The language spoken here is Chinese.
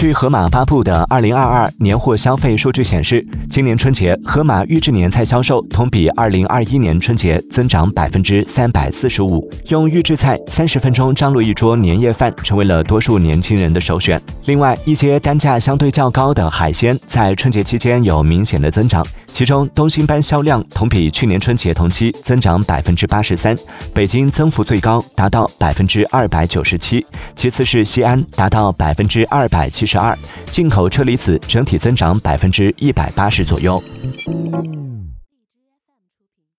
据盒马发布的二零二二年货消费数据显示，今年春节盒马预制年菜销售同比二零二一年春节增长百分之三百四十五。用预制菜三十分钟张罗一桌年夜饭，成为了多数年轻人的首选。另外，一些单价相对较高的海鲜在春节期间有明显的增长，其中东星斑销量同比去年春节同期增长百分之八十三，北京增幅最高达到百分之二百九十七，其次是西安达到百分之二百七十二，进口车厘子整体增长百分之一百八十左右。